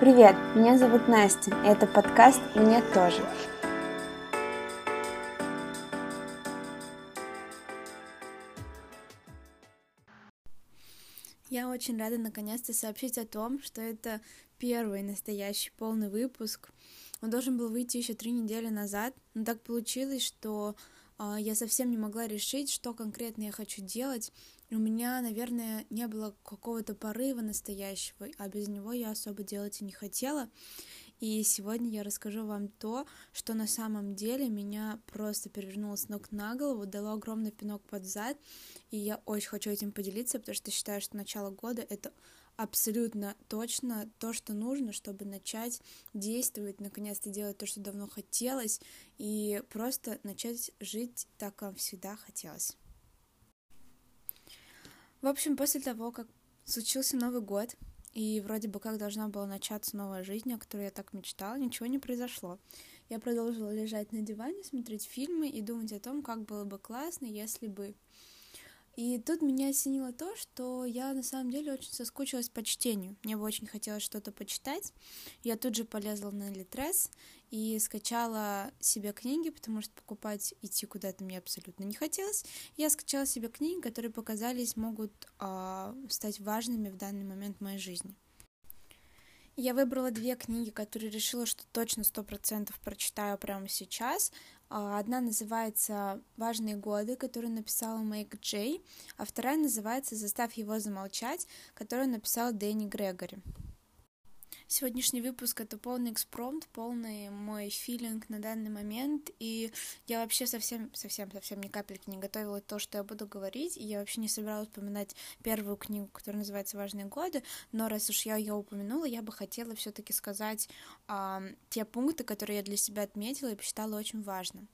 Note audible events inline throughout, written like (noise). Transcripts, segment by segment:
Привет, меня зовут Настя, и это подкаст «Мне тоже». Я очень рада наконец-то сообщить о том, что это первый настоящий полный выпуск. Он должен был выйти еще три недели назад, но так получилось, что э, я совсем не могла решить, что конкретно я хочу делать, у меня, наверное, не было какого-то порыва настоящего, а без него я особо делать и не хотела. И сегодня я расскажу вам то, что на самом деле меня просто перевернуло с ног на голову, дало огромный пинок под зад, и я очень хочу этим поделиться, потому что считаю, что начало года — это абсолютно точно то, что нужно, чтобы начать действовать, наконец-то делать то, что давно хотелось, и просто начать жить так, как всегда хотелось. В общем, после того, как случился Новый год, и вроде бы как должна была начаться новая жизнь, о которой я так мечтала, ничего не произошло. Я продолжила лежать на диване, смотреть фильмы и думать о том, как было бы классно, если бы и тут меня осенило то, что я на самом деле очень соскучилась по чтению. Мне бы очень хотелось что-то почитать. Я тут же полезла на Литрес и скачала себе книги, потому что покупать идти куда-то мне абсолютно не хотелось. Я скачала себе книги, которые показались могут э, стать важными в данный момент в моей жизни. Я выбрала две книги, которые решила, что точно сто процентов прочитаю прямо сейчас. А, одна называется «Важные годы», которую написала Мэйк Джей, а вторая называется «Заставь его замолчать», которую написал Дэнни Грегори. Сегодняшний выпуск — это полный экспромт, полный мой филинг на данный момент, и я вообще совсем, совсем, совсем ни капельки не готовила то, что я буду говорить, и я вообще не собиралась упоминать первую книгу, которая называется «Важные годы», но раз уж я ее упомянула, я бы хотела все таки сказать а, те пункты, которые я для себя отметила и посчитала очень важным.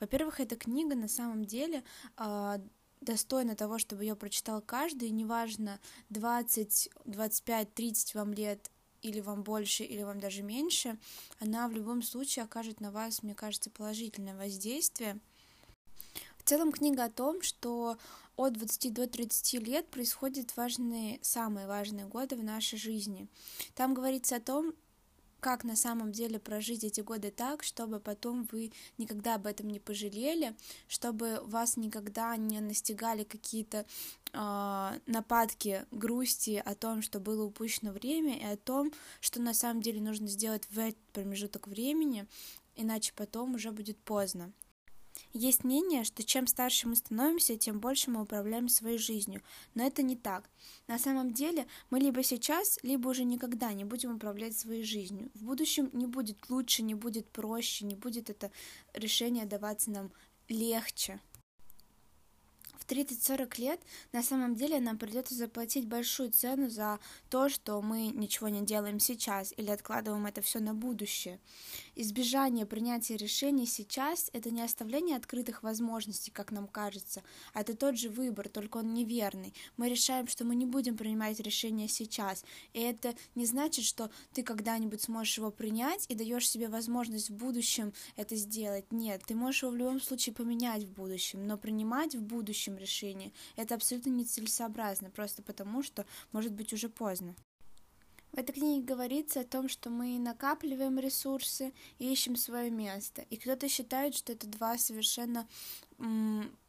Во-первых, эта книга на самом деле а, достойна того, чтобы ее прочитал каждый, неважно, 20, 25, 30 вам лет или вам больше, или вам даже меньше, она в любом случае окажет на вас, мне кажется, положительное воздействие. В целом книга о том, что от 20 до 30 лет происходят важные, самые важные годы в нашей жизни. Там говорится о том, как на самом деле прожить эти годы так, чтобы потом вы никогда об этом не пожалели, чтобы вас никогда не настигали какие-то э, нападки грусти о том, что было упущено время, и о том, что на самом деле нужно сделать в этот промежуток времени, иначе потом уже будет поздно. Есть мнение, что чем старше мы становимся, тем больше мы управляем своей жизнью, но это не так. На самом деле мы либо сейчас, либо уже никогда не будем управлять своей жизнью. В будущем не будет лучше, не будет проще, не будет это решение даваться нам легче в 30-40 лет на самом деле нам придется заплатить большую цену за то, что мы ничего не делаем сейчас или откладываем это все на будущее. Избежание принятия решений сейчас — это не оставление открытых возможностей, как нам кажется, а это тот же выбор, только он неверный. Мы решаем, что мы не будем принимать решения сейчас, и это не значит, что ты когда-нибудь сможешь его принять и даешь себе возможность в будущем это сделать. Нет, ты можешь его в любом случае поменять в будущем, но принимать в будущем нашем решении. Это абсолютно нецелесообразно, просто потому что может быть уже поздно. В этой книге говорится о том, что мы накапливаем ресурсы и ищем свое место. И кто-то считает, что это два совершенно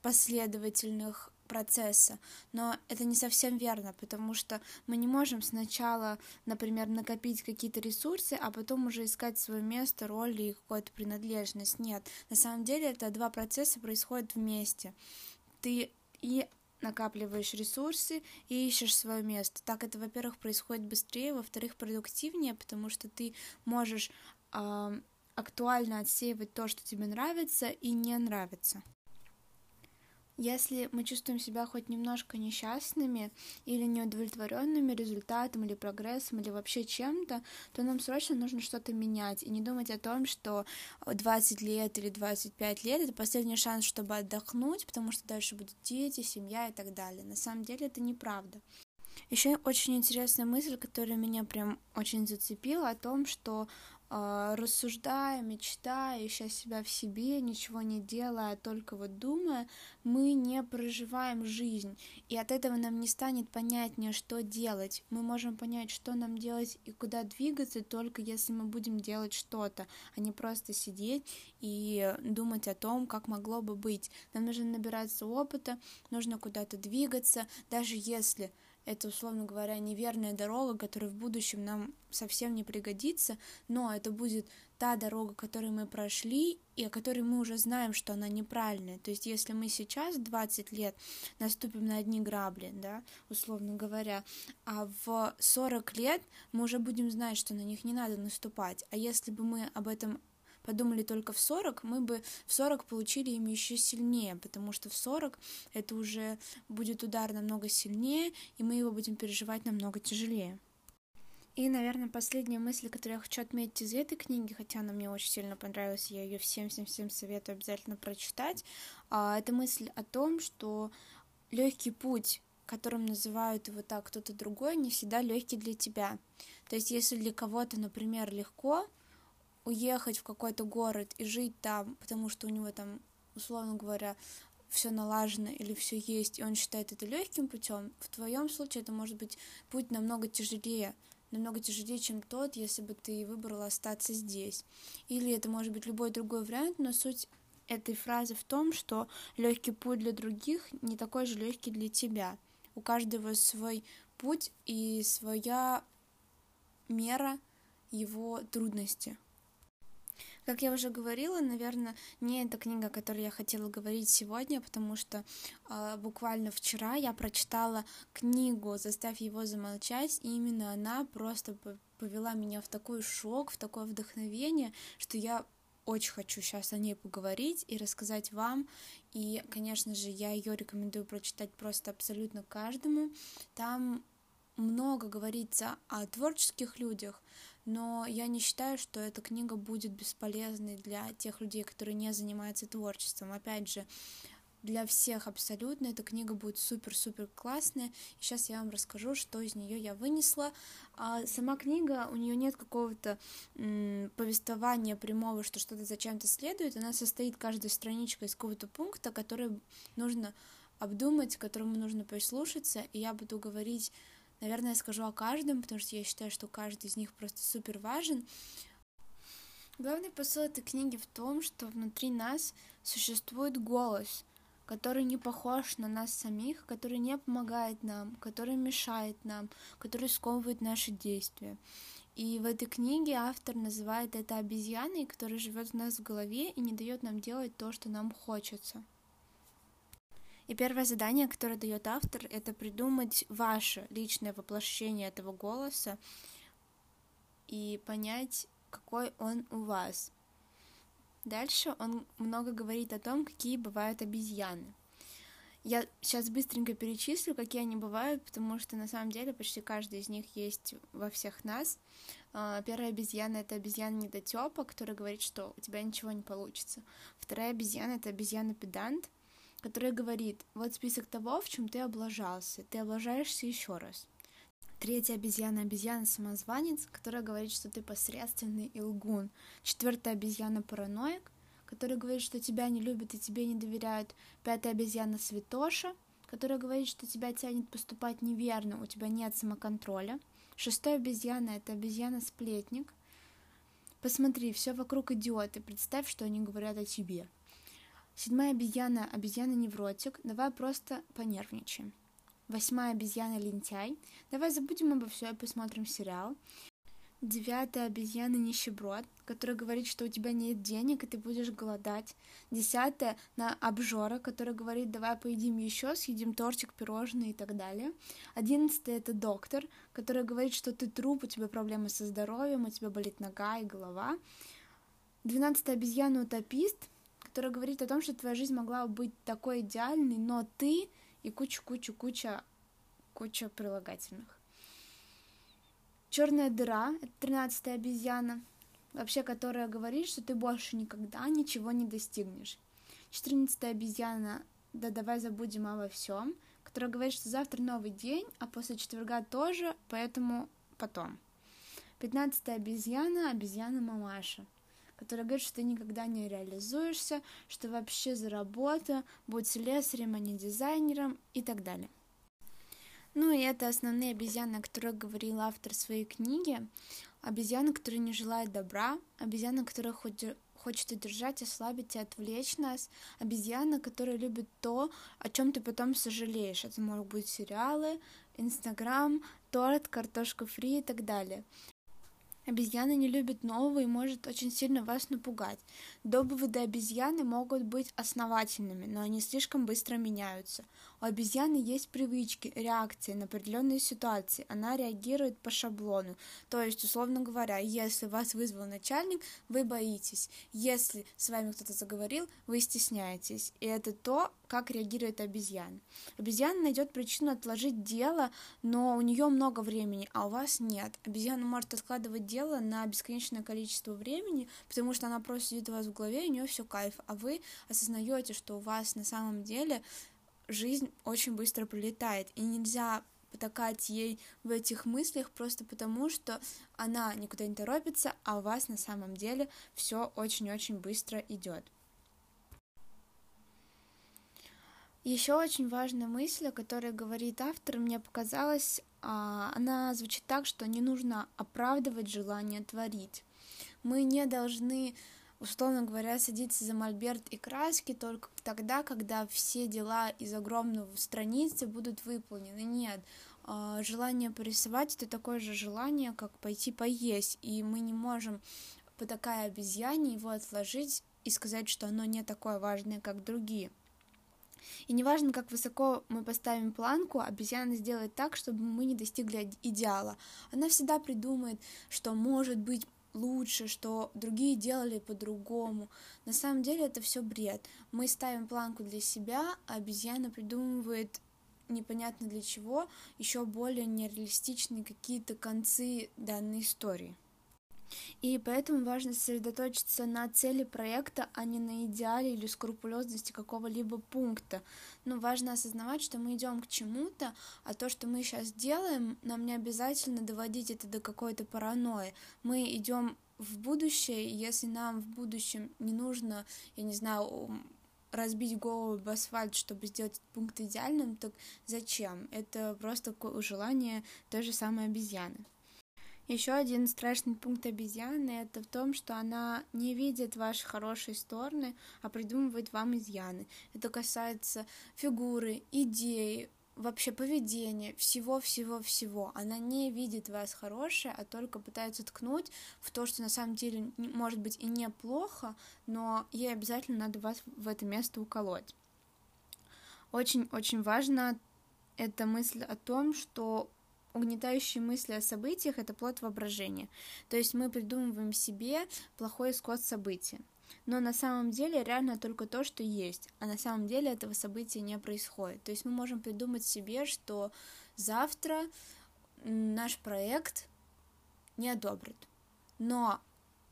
последовательных процесса, но это не совсем верно, потому что мы не можем сначала, например, накопить какие-то ресурсы, а потом уже искать свое место, роль и какую-то принадлежность. Нет, на самом деле это два процесса происходят вместе ты и накапливаешь ресурсы и ищешь свое место. Так это, во-первых, происходит быстрее, во-вторых, продуктивнее, потому что ты можешь э, актуально отсеивать то, что тебе нравится и не нравится. Если мы чувствуем себя хоть немножко несчастными или неудовлетворенными результатом или прогрессом или вообще чем-то, то нам срочно нужно что-то менять и не думать о том, что 20 лет или 25 лет это последний шанс, чтобы отдохнуть, потому что дальше будут дети, семья и так далее. На самом деле это неправда. Еще очень интересная мысль, которая меня прям очень зацепила, о том, что рассуждая, мечтая, ища себя в себе, ничего не делая, а только вот думая, мы не проживаем жизнь. И от этого нам не станет понятнее, что делать. Мы можем понять, что нам делать и куда двигаться, только если мы будем делать что-то, а не просто сидеть и думать о том, как могло бы быть. Нам нужно набираться опыта, нужно куда-то двигаться, даже если это, условно говоря, неверная дорога, которая в будущем нам совсем не пригодится, но это будет та дорога, которую мы прошли, и о которой мы уже знаем, что она неправильная. То есть, если мы сейчас, 20 лет, наступим на одни грабли, да, условно говоря, а в 40 лет мы уже будем знать, что на них не надо наступать. А если бы мы об этом подумали только в 40, мы бы в 40 получили ими еще сильнее, потому что в 40 это уже будет удар намного сильнее, и мы его будем переживать намного тяжелее. И, наверное, последняя мысль, которую я хочу отметить из этой книги, хотя она мне очень сильно понравилась, я ее всем-всем-всем советую обязательно прочитать, а, это мысль о том, что легкий путь, которым называют его так кто-то другой, не всегда легкий для тебя. То есть, если для кого-то, например, легко, уехать в какой-то город и жить там, потому что у него там, условно говоря, все налажено или все есть, и он считает это легким путем, в твоем случае это может быть путь намного тяжелее, намного тяжелее, чем тот, если бы ты выбрала остаться здесь. Или это может быть любой другой вариант, но суть этой фразы в том, что легкий путь для других не такой же легкий для тебя. У каждого свой путь и своя мера его трудности. Как я уже говорила, наверное, не эта книга, о которой я хотела говорить сегодня, потому что э, буквально вчера я прочитала книгу «Заставь его замолчать», и именно она просто повела меня в такой шок, в такое вдохновение, что я очень хочу сейчас о ней поговорить и рассказать вам. И, конечно же, я ее рекомендую прочитать просто абсолютно каждому. Там много говорится о творческих людях, но я не считаю, что эта книга будет бесполезной для тех людей, которые не занимаются творчеством. Опять же, для всех абсолютно эта книга будет супер-супер классная. И сейчас я вам расскажу, что из нее я вынесла. А сама книга, у нее нет какого-то м, повествования прямого, что что-то зачем-то следует. Она состоит каждая страничка из какого-то пункта, который нужно обдумать, которому нужно прислушаться. И я буду говорить Наверное, я скажу о каждом, потому что я считаю, что каждый из них просто супер важен. Главный посыл этой книги в том, что внутри нас существует голос, который не похож на нас самих, который не помогает нам, который мешает нам, который сковывает наши действия. И в этой книге автор называет это обезьяной, которая живет у нас в голове и не дает нам делать то, что нам хочется. И первое задание, которое дает автор, это придумать ваше личное воплощение этого голоса и понять, какой он у вас. Дальше он много говорит о том, какие бывают обезьяны. Я сейчас быстренько перечислю, какие они бывают, потому что на самом деле почти каждый из них есть во всех нас. А, первая обезьяна — это обезьяна недотепа, которая говорит, что у тебя ничего не получится. Вторая обезьяна — это обезьяна-педант, которая говорит, вот список того, в чем ты облажался, ты облажаешься еще раз. Третья обезьяна — обезьяна-самозванец, которая говорит, что ты посредственный и лгун. Четвертая обезьяна — параноик, который говорит, что тебя не любят и тебе не доверяют. Пятая обезьяна — святоша, которая говорит, что тебя тянет поступать неверно, у тебя нет самоконтроля. Шестая обезьяна — это обезьяна-сплетник. Посмотри, все вокруг идиоты, представь, что они говорят о тебе. Седьмая обезьяна — обезьяна-невротик. Давай просто понервничаем. Восьмая обезьяна — лентяй. Давай забудем обо всем и посмотрим сериал. Девятая обезьяна нищеброд, которая говорит, что у тебя нет денег, и ты будешь голодать. Десятая на обжора, которая говорит, давай поедим еще, съедим тортик, пирожные и так далее. Одиннадцатая это доктор, который говорит, что ты труп, у тебя проблемы со здоровьем, у тебя болит нога и голова. Двенадцатая обезьяна утопист, которая говорит о том, что твоя жизнь могла быть такой идеальной, но ты и куча-куча-куча куча прилагательных. Черная дыра — это тринадцатая обезьяна, вообще которая говорит, что ты больше никогда ничего не достигнешь. Четырнадцатая обезьяна — да давай забудем обо всем, которая говорит, что завтра новый день, а после четверга тоже, поэтому потом. Пятнадцатая обезьяна, обезьяна мамаша, которая говорит, что ты никогда не реализуешься, что вообще за работа, будь слесарем, а не дизайнером и так далее. Ну и это основные обезьяны, о которых говорил автор своей книги. Обезьяна, которая не желает добра, обезьяна, которая хочет хочет удержать, ослабить и отвлечь нас. Обезьяна, которая любит то, о чем ты потом сожалеешь. Это могут быть сериалы, Инстаграм, торт, картошка фри и так далее. Обезьяна не любит нового и может очень сильно вас напугать. Доводы обезьяны могут быть основательными, но они слишком быстро меняются. Обезьяны есть привычки, реакции на определенные ситуации. Она реагирует по шаблону. То есть, условно говоря, если вас вызвал начальник, вы боитесь. Если с вами кто-то заговорил, вы стесняетесь. И это то, как реагирует обезьяна. Обезьяна найдет причину отложить дело, но у нее много времени, а у вас нет. Обезьяна может откладывать дело на бесконечное количество времени, потому что она просто сидит у вас в голове, и у нее все кайф, а вы осознаете, что у вас на самом деле жизнь очень быстро пролетает, и нельзя потакать ей в этих мыслях просто потому, что она никуда не торопится, а у вас на самом деле все очень-очень быстро идет. Еще очень важная мысль, о которой говорит автор, мне показалась, а, она звучит так, что не нужно оправдывать желание творить. Мы не должны, условно говоря, садиться за мольберт и краски только тогда, когда все дела из огромного страницы будут выполнены. Нет, а, желание порисовать это такое же желание, как пойти поесть, и мы не можем по такая обезьяне его отложить и сказать, что оно не такое важное, как другие. И неважно, как высоко мы поставим планку, обезьяна сделает так, чтобы мы не достигли идеала. Она всегда придумает, что может быть лучше, что другие делали по-другому. На самом деле это все бред. Мы ставим планку для себя, а обезьяна придумывает непонятно для чего еще более нереалистичные какие-то концы данной истории. И поэтому важно сосредоточиться на цели проекта, а не на идеале или скрупулезности какого-либо пункта. Но важно осознавать, что мы идем к чему-то, а то, что мы сейчас делаем, нам не обязательно доводить это до какой-то паранойи. Мы идем в будущее, и если нам в будущем не нужно, я не знаю, разбить голову об асфальт, чтобы сделать пункт идеальным, так зачем? Это просто желание той же самой обезьяны. Еще один страшный пункт обезьяны это в том, что она не видит ваши хорошие стороны, а придумывает вам изъяны. Это касается фигуры, идей, вообще поведения, всего-всего-всего. Она не видит вас хорошее, а только пытается ткнуть в то, что на самом деле может быть и неплохо, но ей обязательно надо вас в это место уколоть. Очень-очень важно эта мысль о том, что угнетающие мысли о событиях — это плод воображения. То есть мы придумываем себе плохой исход события. Но на самом деле реально только то, что есть, а на самом деле этого события не происходит. То есть мы можем придумать себе, что завтра наш проект не одобрят. Но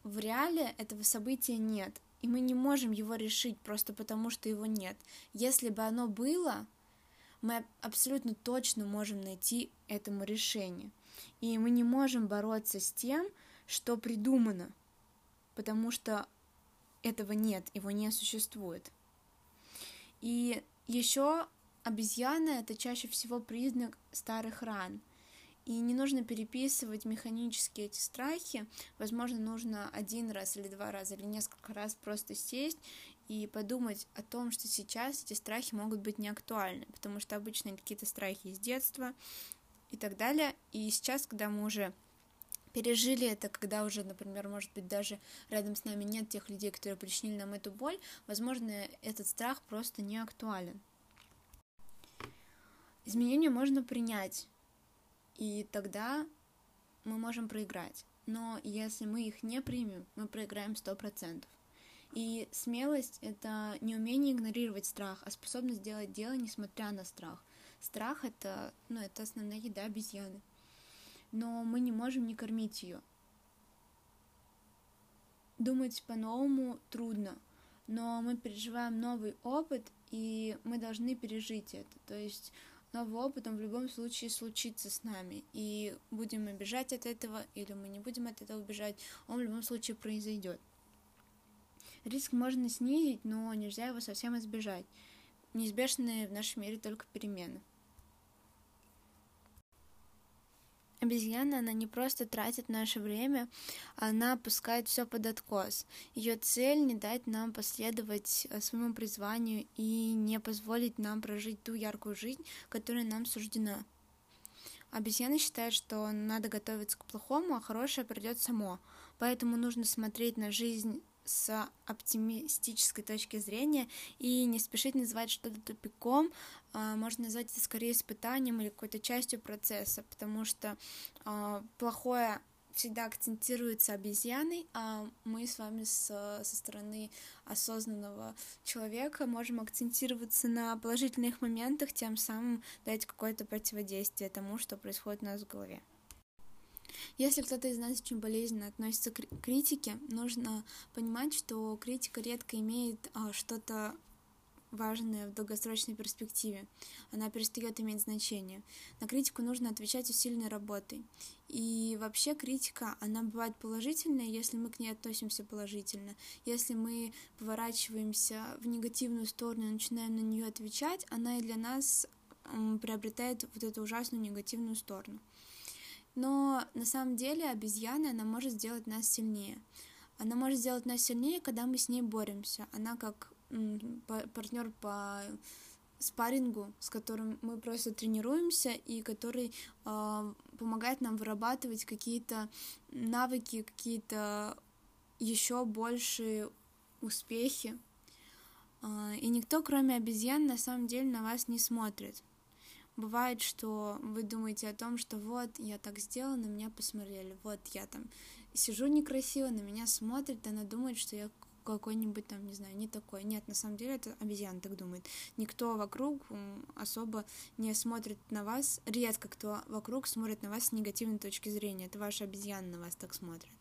в реале этого события нет, и мы не можем его решить просто потому, что его нет. Если бы оно было, мы абсолютно точно можем найти этому решение. И мы не можем бороться с тем, что придумано, потому что этого нет, его не существует. И еще обезьяна это чаще всего признак старых ран. И не нужно переписывать механически эти страхи. Возможно, нужно один раз или два раза или несколько раз просто сесть и подумать о том, что сейчас эти страхи могут быть не актуальны, потому что обычно какие-то страхи из детства и так далее. И сейчас, когда мы уже пережили это, когда уже, например, может быть, даже рядом с нами нет тех людей, которые причинили нам эту боль, возможно, этот страх просто не актуален. Изменения можно принять, и тогда мы можем проиграть. Но если мы их не примем, мы проиграем сто процентов. И смелость — это не умение игнорировать страх, а способность сделать дело, несмотря на страх. Страх — это, ну, это основная еда обезьяны. Но мы не можем не кормить ее. Думать по-новому трудно, но мы переживаем новый опыт, и мы должны пережить это. То есть новый опыт, он в любом случае случится с нами, и будем мы бежать от этого, или мы не будем от этого бежать, он в любом случае произойдет. Риск можно снизить, но нельзя его совсем избежать. Неизбежны в нашем мире только перемены. Обезьяна, она не просто тратит наше время, она пускает все под откос. Ее цель не дать нам последовать э, своему призванию и не позволить нам прожить ту яркую жизнь, которая нам суждена. Обезьяна считает, что надо готовиться к плохому, а хорошее придет само. Поэтому нужно смотреть на жизнь с оптимистической точки зрения и не спешить называть что-то тупиком, а, можно назвать это скорее испытанием или какой-то частью процесса, потому что а, плохое всегда акцентируется обезьяной, а мы с вами со, со стороны осознанного человека можем акцентироваться на положительных моментах, тем самым дать какое-то противодействие тому, что происходит у нас в голове. Если кто-то из нас очень болезненно относится к критике, нужно понимать, что критика редко имеет а, что-то важное в долгосрочной перспективе. Она перестает иметь значение. На критику нужно отвечать усиленной работой. И вообще критика, она бывает положительная, если мы к ней относимся положительно. Если мы поворачиваемся в негативную сторону и начинаем на нее отвечать, она и для нас приобретает вот эту ужасную негативную сторону. Но на самом деле обезьяна, она может сделать нас сильнее. Она может сделать нас сильнее, когда мы с ней боремся. Она как партнер по спаррингу, с которым мы просто тренируемся и который э, помогает нам вырабатывать какие-то навыки, какие-то еще большие успехи. Э, и никто, кроме обезьян, на самом деле на вас не смотрит. Бывает, что вы думаете о том, что вот, я так сделала, на меня посмотрели, вот, я там сижу некрасиво, на меня смотрит, она думает, что я какой-нибудь там, не знаю, не такой. Нет, на самом деле это обезьяна так думает. Никто вокруг особо не смотрит на вас, редко кто вокруг смотрит на вас с негативной точки зрения. Это ваша обезьяна на вас так смотрит.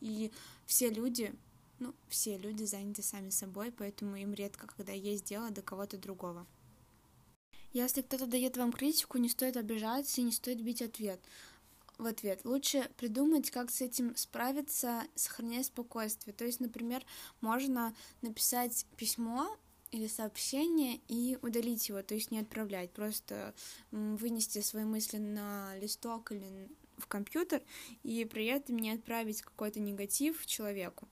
И все люди, ну, все люди заняты сами собой, поэтому им редко, когда есть дело до кого-то другого. Если кто-то дает вам критику, не стоит обижаться и не стоит бить ответ. В ответ лучше придумать, как с этим справиться, сохраняя спокойствие. То есть, например, можно написать письмо или сообщение и удалить его, то есть не отправлять, просто вынести свои мысли на листок или в компьютер и при этом не отправить какой-то негатив человеку.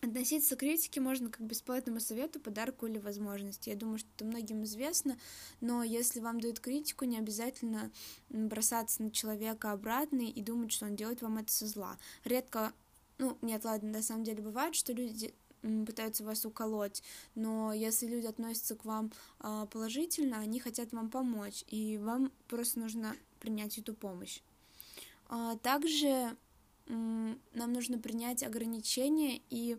Относиться к критике можно как к бесплатному совету, подарку или возможности. Я думаю, что это многим известно, но если вам дают критику, не обязательно бросаться на человека обратно и думать, что он делает вам это со зла. Редко, ну, нет, ладно, на самом деле бывает, что люди пытаются вас уколоть, но если люди относятся к вам а, положительно, они хотят вам помочь, и вам просто нужно принять эту помощь. А, также нам нужно принять ограничения и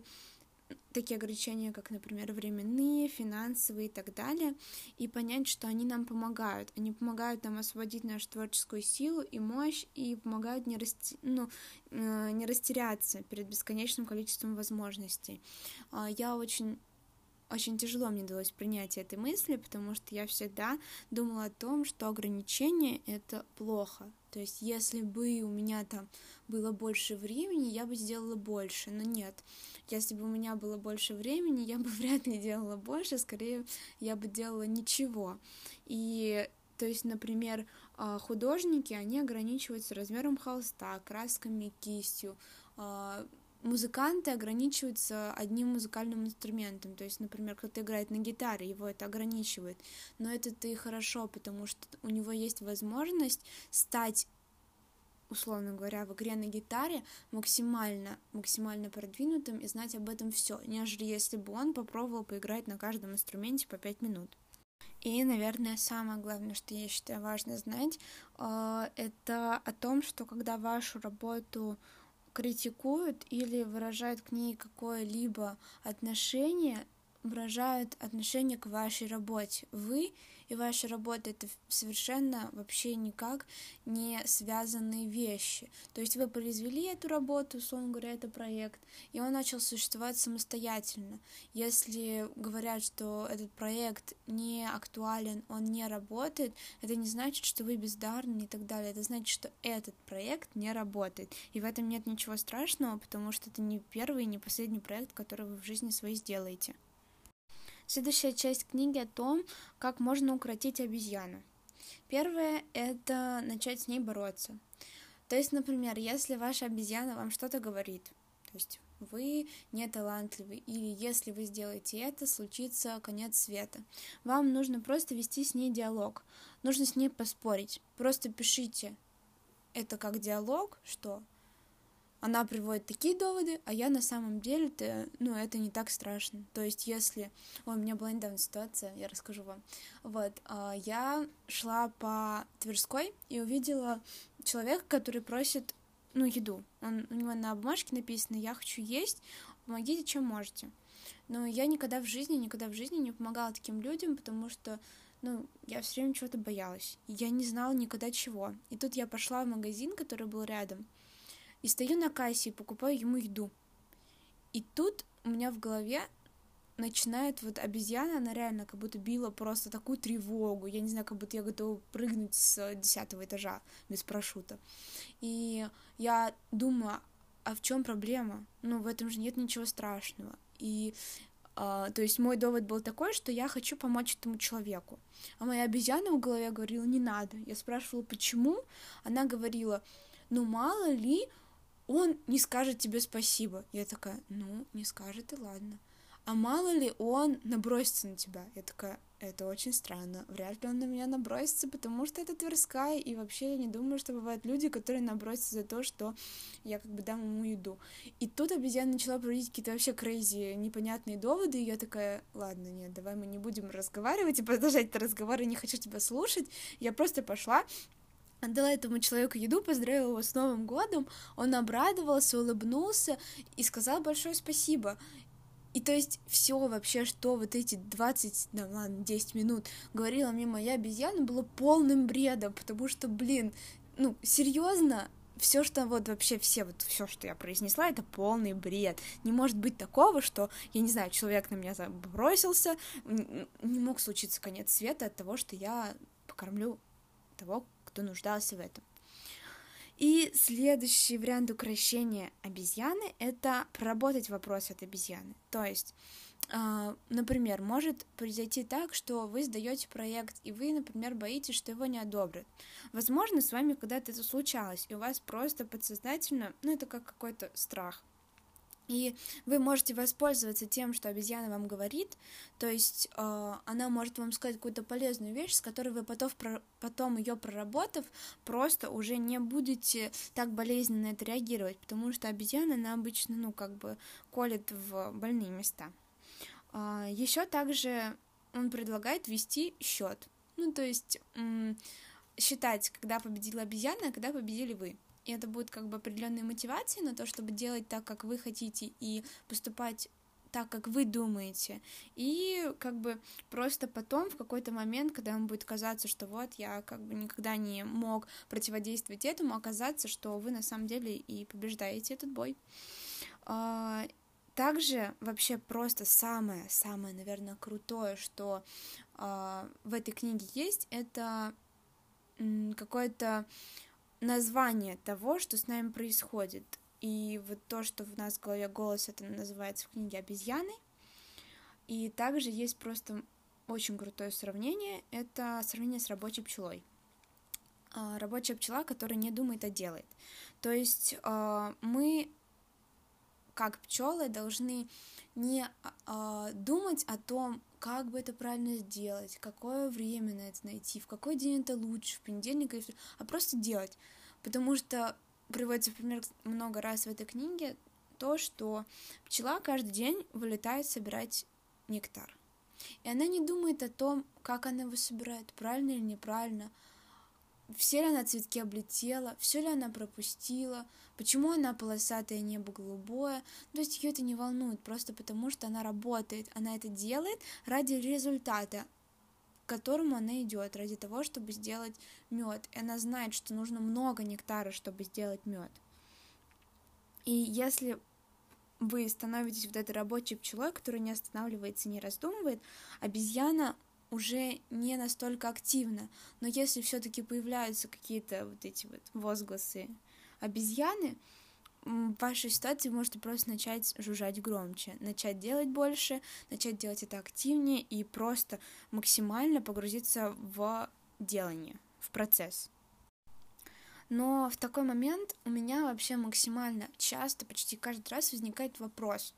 такие ограничения, как, например, временные, финансовые и так далее, и понять, что они нам помогают. Они помогают нам освободить нашу творческую силу и мощь, и помогают не, расти, ну, э, не растеряться перед бесконечным количеством возможностей. А, я очень очень тяжело мне далось принятие этой мысли, потому что я всегда думала о том, что ограничение — это плохо. То есть, если бы у меня там было больше времени, я бы сделала больше, но нет. Если бы у меня было больше времени, я бы (laughs) вряд ли делала больше, скорее я бы делала ничего. И то есть, например, а, художники, они ограничиваются размером холста, красками, кистью, а, музыканты ограничиваются одним музыкальным инструментом. То есть, например, кто-то играет на гитаре, его это ограничивает. Но это-то и хорошо, потому что у него есть возможность стать условно говоря, в игре на гитаре максимально, максимально продвинутым и знать об этом все, нежели если бы он попробовал поиграть на каждом инструменте по пять минут. И, наверное, самое главное, что я считаю важно знать, э, это о том, что когда вашу работу критикуют или выражают к ней какое-либо отношение, выражают отношение к вашей работе. Вы и ваша работа — это совершенно вообще никак не связанные вещи. То есть вы произвели эту работу, условно говоря, это проект, и он начал существовать самостоятельно. Если говорят, что этот проект не актуален, он не работает, это не значит, что вы бездарны и так далее. Это значит, что этот проект не работает. И в этом нет ничего страшного, потому что это не первый и не последний проект, который вы в жизни своей сделаете. Следующая часть книги о том, как можно укротить обезьяну. Первое — это начать с ней бороться. То есть, например, если ваша обезьяна вам что-то говорит, то есть вы не талантливы, или если вы сделаете это, случится конец света. Вам нужно просто вести с ней диалог, нужно с ней поспорить. Просто пишите это как диалог, что она приводит такие доводы, а я на самом деле, -то, ну, это не так страшно. То есть, если... Ой, у меня была недавно ситуация, я расскажу вам. Вот, а, я шла по Тверской и увидела человека, который просит, ну, еду. Он, у него на бумажке написано «Я хочу есть, помогите, чем можете». Но я никогда в жизни, никогда в жизни не помогала таким людям, потому что ну, я все время чего-то боялась. Я не знала никогда чего. И тут я пошла в магазин, который был рядом, и стою на кассе и покупаю ему еду. И тут у меня в голове начинает вот обезьяна, она реально как будто била просто такую тревогу, я не знаю, как будто я готова прыгнуть с десятого этажа без парашюта. И я думаю, а в чем проблема? Ну, в этом же нет ничего страшного. И Uh, то есть мой довод был такой, что я хочу помочь этому человеку. А моя обезьяна в голове говорила, не надо. Я спрашивала, почему? Она говорила, ну мало ли он не скажет тебе спасибо. Я такая, ну, не скажет, и ладно. А мало ли он набросится на тебя? Я такая, это очень странно. Вряд ли он на меня набросится, потому что это Тверская, и вообще я не думаю, что бывают люди, которые набросятся за то, что я как бы дам ему еду. И тут обезьяна начала проводить какие-то вообще крейзи, непонятные доводы, и я такая, ладно, нет, давай мы не будем разговаривать и продолжать этот разговор, я не хочу тебя слушать. Я просто пошла, отдала этому человеку еду, поздравила его с Новым годом, он обрадовался, улыбнулся и сказал большое спасибо. И то есть все вообще, что вот эти 20, да ладно, 10 минут говорила мне моя обезьяна, было полным бредом, потому что, блин, ну, серьезно, все, что вот вообще все, вот все, что я произнесла, это полный бред. Не может быть такого, что, я не знаю, человек на меня бросился, не мог случиться конец света от того, что я покормлю того, кто нуждался в этом. И следующий вариант украшения обезьяны — это проработать вопрос от обезьяны. То есть, э, например, может произойти так, что вы сдаете проект, и вы, например, боитесь, что его не одобрят. Возможно, с вами когда-то это случалось, и у вас просто подсознательно, ну, это как какой-то страх. И вы можете воспользоваться тем, что обезьяна вам говорит, то есть э, она может вам сказать какую-то полезную вещь, с которой вы потом, потом ее проработав, просто уже не будете так болезненно это реагировать, потому что обезьяна, она обычно, ну, как бы колет в больные места. Э, еще также он предлагает вести счет, ну, то есть считать, когда победила обезьяна, а когда победили вы и это будет как бы определенной мотивацией на то, чтобы делать так, как вы хотите, и поступать так, как вы думаете. И как бы просто потом, в какой-то момент, когда вам будет казаться, что вот я как бы никогда не мог противодействовать этому, оказаться, что вы на самом деле и побеждаете этот бой. А, также вообще просто самое-самое, наверное, крутое, что э, в этой книге есть, это какое-то название того, что с нами происходит. И вот то, что в нас в голове голос, это называется в книге «Обезьяны». И также есть просто очень крутое сравнение. Это сравнение с рабочей пчелой. А, рабочая пчела, которая не думает, а делает. То есть а, мы, как пчелы, должны не а, думать о том, как бы это правильно сделать, какое время на это найти, в какой день это лучше, в понедельник или в... а просто делать. Потому что приводится в пример много раз в этой книге то, что пчела каждый день вылетает собирать нектар. И она не думает о том, как она его собирает, правильно или неправильно. все ли она цветки облетела, все ли она пропустила, почему она полосатая, небо голубое. То есть ее это не волнует, просто потому что она работает, она это делает ради результата, к которому она идет, ради того, чтобы сделать мед. И она знает, что нужно много нектара, чтобы сделать мед. И если вы становитесь вот этой рабочей пчелой, которая не останавливается, не раздумывает, обезьяна уже не настолько активна. Но если все-таки появляются какие-то вот эти вот возгласы обезьяны, в вашей ситуации вы можете просто начать жужжать громче, начать делать больше, начать делать это активнее и просто максимально погрузиться в делание, в процесс. Но в такой момент у меня вообще максимально часто, почти каждый раз возникает вопрос,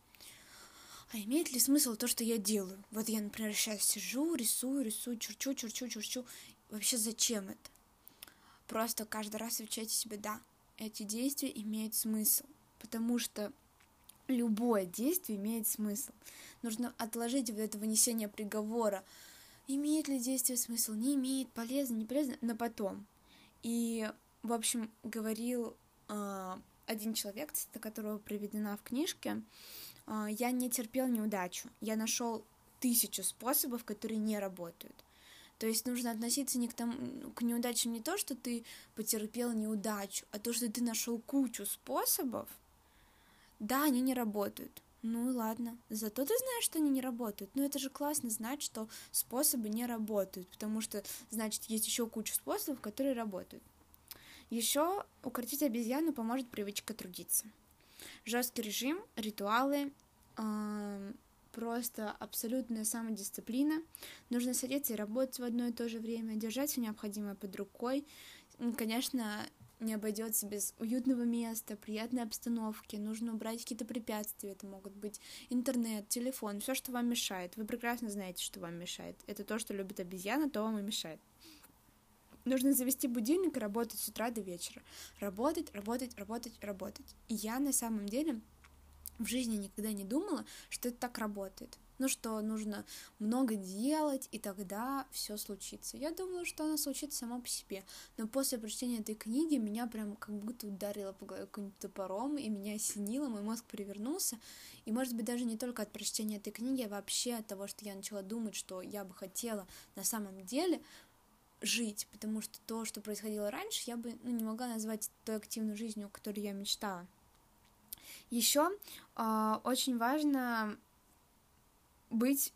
а имеет ли смысл то, что я делаю? Вот я, например, сейчас сижу, рисую, рисую, чурчу, чурчу, чурчу. Вообще зачем это? Просто каждый раз отвечайте себе «да». Эти действия имеют смысл, потому что любое действие имеет смысл. Нужно отложить вот это вынесение приговора. Имеет ли действие смысл, не имеет, полезно, не полезно, на потом. И в общем, говорил э, один человек, цитата которого приведена в книжке, э, я не терпел неудачу, я нашел тысячу способов, которые не работают. То есть нужно относиться не к, тому, к неудачам не то, что ты потерпел неудачу, а то, что ты нашел кучу способов. Да, они не работают. Ну и ладно. Зато ты знаешь, что они не работают. Но это же классно знать, что способы не работают, потому что, значит, есть еще куча способов, которые работают. Еще укротить обезьяну поможет привычка трудиться. Жесткий режим, ритуалы, просто абсолютная самодисциплина. Нужно садиться и работать в одно и то же время, держать все необходимое под рукой. Конечно, не обойдется без уютного места, приятной обстановки. Нужно убрать какие-то препятствия. Это могут быть интернет, телефон, все, что вам мешает. Вы прекрасно знаете, что вам мешает. Это то, что любит обезьяна, то вам и мешает. Нужно завести будильник и работать с утра до вечера. Работать, работать, работать, работать. И я на самом деле в жизни никогда не думала, что это так работает. Ну что, нужно много делать, и тогда все случится. Я думала, что оно случится само по себе. Но после прочтения этой книги меня прям как будто ударило по голове каким-то топором, и меня осенило, мой мозг перевернулся. И, может быть, даже не только от прочтения этой книги, а вообще от того, что я начала думать, что я бы хотела на самом деле, жить, потому что то, что происходило раньше, я бы ну, не могла назвать той активной жизнью, о которой я мечтала. Еще э, а, очень важно быть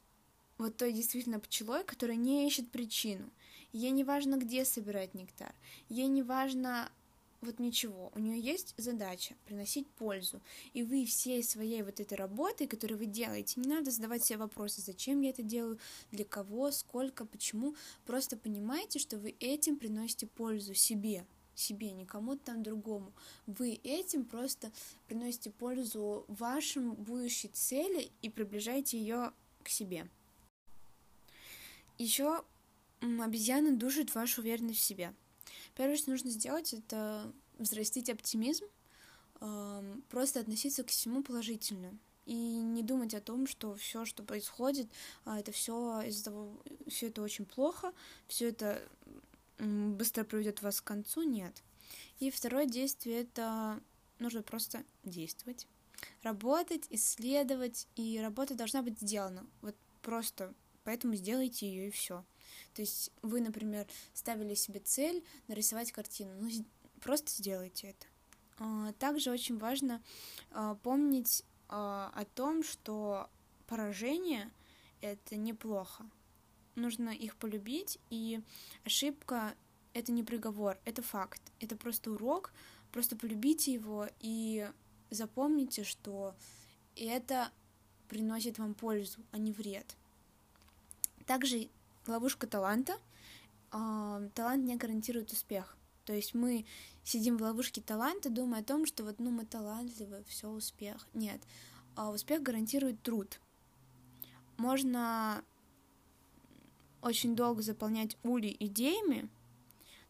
вот той действительно пчелой, которая не ищет причину. Ей не важно, где собирать нектар. Ей не важно вот ничего. У нее есть задача приносить пользу. И вы всей своей вот этой работой, которую вы делаете, не надо задавать себе вопросы, зачем я это делаю, для кого, сколько, почему. Просто понимаете, что вы этим приносите пользу себе, себе, не кому-то там другому. Вы этим просто приносите пользу вашим будущей цели и приближаете ее к себе. Еще обезьяны душат вашу уверенность в себе. Первое, что нужно сделать, это взрастить оптимизм, просто относиться к всему положительно и не думать о том, что все, что происходит, а, это все из-за того, все это очень плохо, все это быстро приведет вас к концу, нет. И второе действие это нужно просто действовать, работать, исследовать, и работа должна быть сделана. Вот просто поэтому сделайте ее и все. То есть вы, например, ставили себе цель нарисовать картину, ну просто сделайте это. А, также очень важно а, помнить а, о том, что поражение это неплохо. Нужно их полюбить, и ошибка это не приговор, это факт, это просто урок, просто полюбите его и запомните, что это приносит вам пользу, а не вред. Также ловушка таланта. Э, талант не гарантирует успех. То есть мы сидим в ловушке таланта, думая о том, что вот ну мы талантливы, все успех. Нет, э, успех гарантирует труд. Можно очень долго заполнять ули идеями,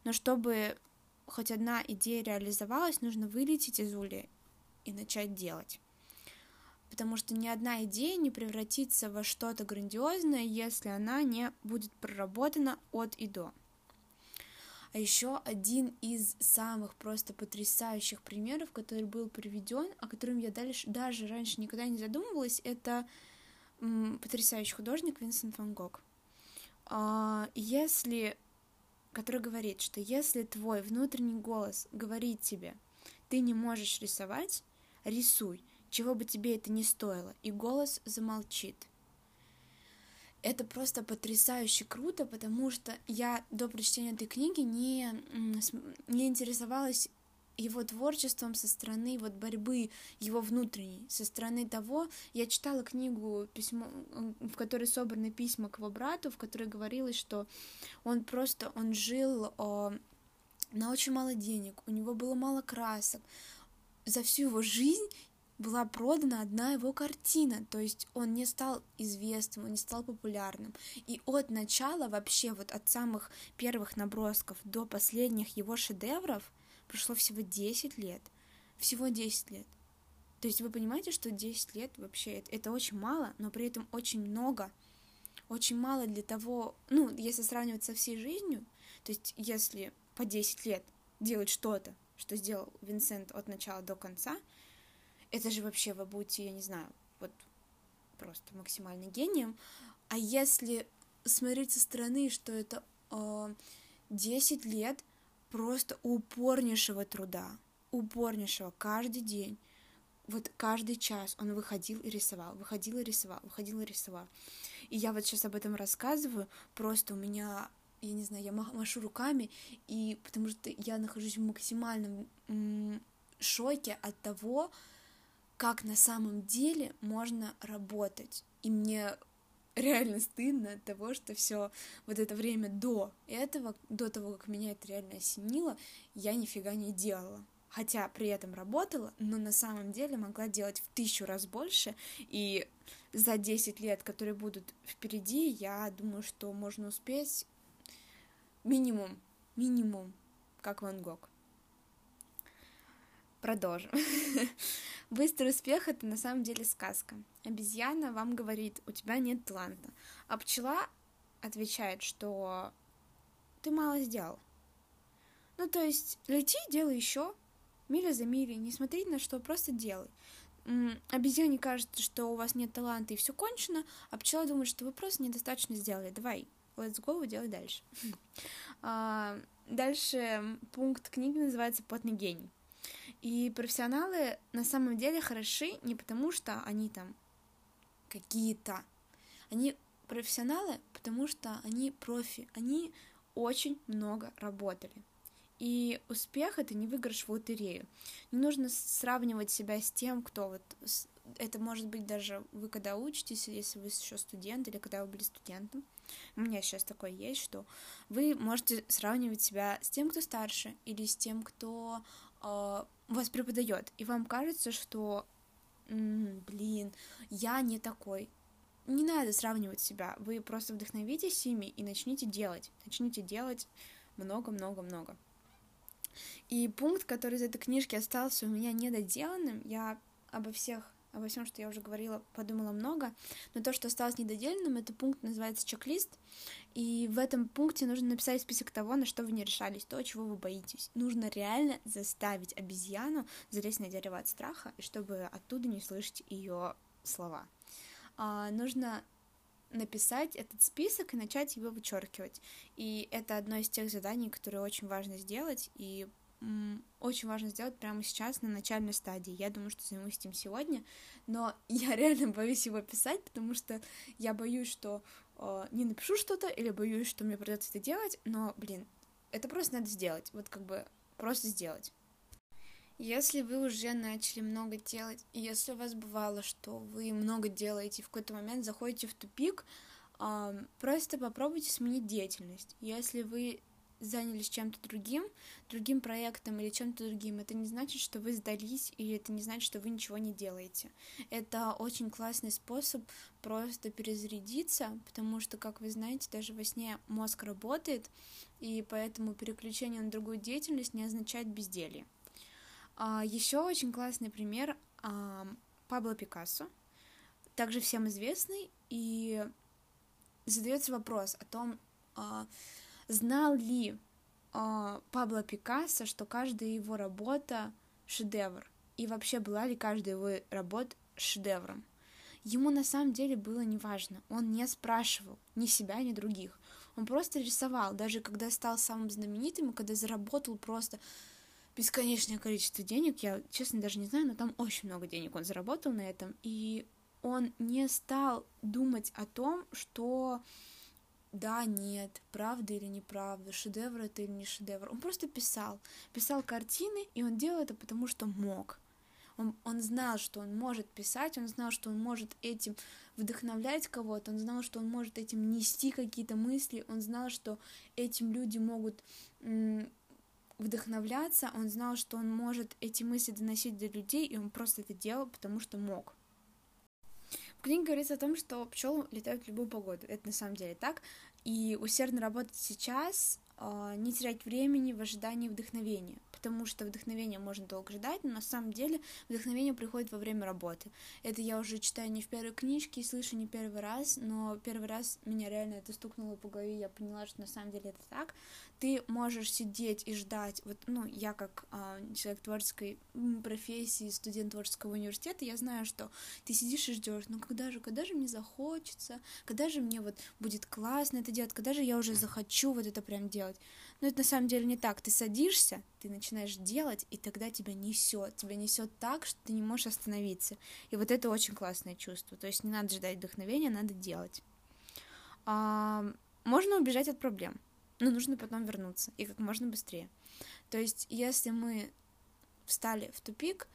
но чтобы хоть одна идея реализовалась, нужно вылететь из ули и начать делать потому что ни одна идея не превратится во что-то грандиозное, если она не будет проработана от и до. А еще один из самых просто потрясающих примеров, который был приведен, о котором я дальше, даже раньше никогда не задумывалась, это м, потрясающий художник Винсент Ван Гог. А, если, который говорит, что если твой внутренний голос говорит тебе, ты не можешь рисовать, рисуй, чего бы тебе это ни стоило, и голос замолчит. Это просто потрясающе круто, потому что я до прочтения этой книги не, не интересовалась его творчеством со стороны вот борьбы его внутренней, со стороны того, я читала книгу, письмо, в которой собраны письма к его брату, в которой говорилось, что он просто, он жил о, на очень мало денег, у него было мало красок, за всю его жизнь была продана одна его картина, то есть он не стал известным, он не стал популярным. И от начала вообще, вот от самых первых набросков до последних его шедевров прошло всего 10 лет. Всего 10 лет. То есть вы понимаете, что 10 лет вообще это, это очень мало, но при этом очень много. Очень мало для того, ну, если сравнивать со всей жизнью, то есть если по 10 лет делать что-то, что сделал Винсент от начала до конца, это же вообще вы будете, я не знаю, вот просто максимально гением. А если смотреть со стороны, что это э, 10 лет просто упорнейшего труда, упорнейшего каждый день, вот каждый час он выходил и рисовал, выходил и рисовал, выходил и рисовал. И я вот сейчас об этом рассказываю, просто у меня, я не знаю, я машу руками, и потому что я нахожусь в максимальном шоке от того, как на самом деле можно работать. И мне реально стыдно от того, что все вот это время до этого, до того, как меня это реально осенило, я нифига не делала. Хотя при этом работала, но на самом деле могла делать в тысячу раз больше. И за 10 лет, которые будут впереди, я думаю, что можно успеть минимум, минимум, как Ван Гог. Продолжим. (laughs) Быстрый успех — это на самом деле сказка. Обезьяна вам говорит, у тебя нет таланта. А пчела отвечает, что ты мало сделал. Ну, то есть, лети, делай еще, миля за милей, не смотри на что, просто делай. Обезьяне кажется, что у вас нет таланта и все кончено, а пчела думает, что вы просто недостаточно сделали. Давай, let's go, делай дальше. (laughs) А, дальше пункт книги называется «Потный гений». И профессионалы на самом деле хороши не потому, что они там какие-то. Они профессионалы, потому что они профи, они очень много работали. И успех это не выигрыш в лотерею. Не нужно сравнивать себя с тем, кто вот это может быть даже вы когда учитесь, если вы еще студент или когда вы были студентом. У меня сейчас такое есть, что вы можете сравнивать себя с тем, кто старше, или с тем, кто э, вас преподает, и вам кажется, что, блин, я не такой. Не надо сравнивать себя, вы просто вдохновитесь ими и начните делать, начните делать много-много-много. И пункт, который из этой книжки остался у меня недоделанным, я обо всех обо всем, что я уже говорила, подумала много, но то, что осталось недоделанным, это пункт называется чек-лист, и в этом пункте нужно написать список того, на что вы не решались, то, чего вы боитесь. Нужно реально заставить обезьяну залезть на дерево от страха, и чтобы оттуда не слышать ее слова. А, нужно написать этот список и начать его вычеркивать. И это одно из тех заданий, которые очень важно сделать, и очень важно сделать прямо сейчас на начальной стадии. Я думаю, что займусь этим сегодня, но (laughs) я реально боюсь его писать, потому что я боюсь, что не напишу что-то или боюсь, что мне придется это делать, но, блин, это просто надо сделать, вот как бы просто сделать. Если вы уже начали много делать, и если у вас бывало, что вы много делаете, и в какой-то момент заходите в тупик, э, просто попробуйте сменить деятельность. Если вы занялись чем-то другим, другим проектом или чем-то другим, это не значит, что вы сдались, или это не значит, что вы ничего не делаете. Это очень классный способ просто перезарядиться, потому что, как вы знаете, даже во сне мозг работает, и поэтому переключение на другую деятельность не означает безделье. А, Еще очень классный пример а, Пабло Пикассо, также всем известный, и задается вопрос о том, а, знал ли э, Пабло Пикассо, что каждая его работа шедевр. И вообще была ли каждая его работа шедевром. Ему на самом деле было неважно. Он не спрашивал ни себя, ни других. Он просто рисовал, даже когда стал самым знаменитым, и когда заработал просто бесконечное количество денег, я, честно, даже не знаю, но там очень много денег он заработал на этом, и он не стал думать о том, что да, нет, правда или неправда, шедевр это или не шедевр. Он просто писал, писал картины, и он делал это потому, что мог. Он, он знал, что он может писать, он знал, что он может этим вдохновлять кого-то, он знал, что он может этим нести какие-то мысли, он знал, что этим люди могут вдохновляться, он знал, что он может эти мысли доносить до людей, и он просто это делал, потому что мог. В книге говорится о том, что пчелы летают в любую погоду. Это на самом деле так. И усердно работать сейчас, не терять времени в ожидании вдохновения потому что вдохновение можно долго ждать, но на самом деле вдохновение приходит во время работы. Это я уже читаю не в первой книжке и слышу не первый раз, но первый раз меня реально это стукнуло по голове, я поняла, что на самом деле это так. Ты можешь сидеть и ждать, вот, ну, я как э, человек творческой профессии, студент творческого университета, я знаю, что ты сидишь и ждешь, ну, когда же, когда же мне захочется, когда же мне вот будет классно это делать, когда же я уже захочу вот это прям делать. Но это на самом деле не так. Ты садишься, ты начинаешь делать, и тогда тебя несет. Тебя несет так, что ты не можешь остановиться. И вот это очень классное чувство. То есть не надо ждать вдохновения, надо делать. А, можно убежать от проблем, но нужно потом вернуться, и как можно быстрее. То есть, если мы встали в тупик,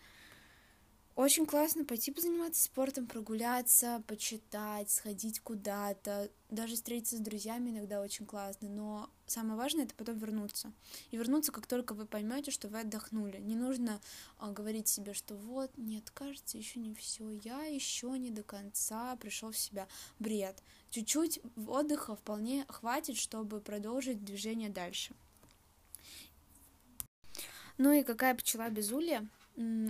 очень классно пойти позаниматься спортом, прогуляться, почитать, сходить куда-то, даже встретиться с друзьями иногда очень классно, но самое важное это потом вернуться. И вернуться, как только вы поймете, что вы отдохнули. Не нужно а, говорить себе, что вот, нет, кажется, еще не все, я еще не до конца пришел в себя. Бред. Чуть-чуть отдыха вполне хватит, чтобы продолжить движение дальше. Ну и какая пчела без улья?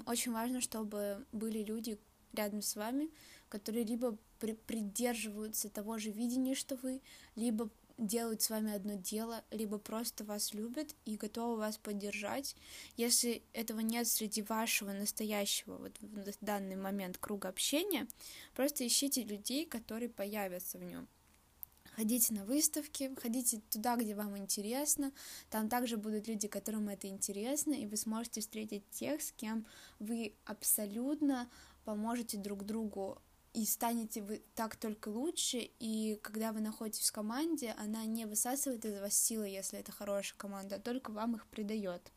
Очень важно, чтобы были люди рядом с вами, которые либо при придерживаются того же видения, что вы, либо делают с вами одно дело, либо просто вас любят и готовы вас поддержать. Если этого нет среди вашего настоящего вот в данный момент круга общения, просто ищите людей, которые появятся в нем ходите на выставки, ходите туда, где вам интересно, там также будут люди, которым это интересно, и вы сможете встретить тех, с кем вы абсолютно поможете друг другу и станете вы так только лучше, и когда вы находитесь в команде, она не высасывает из вас силы, если это хорошая команда, а только вам их придает.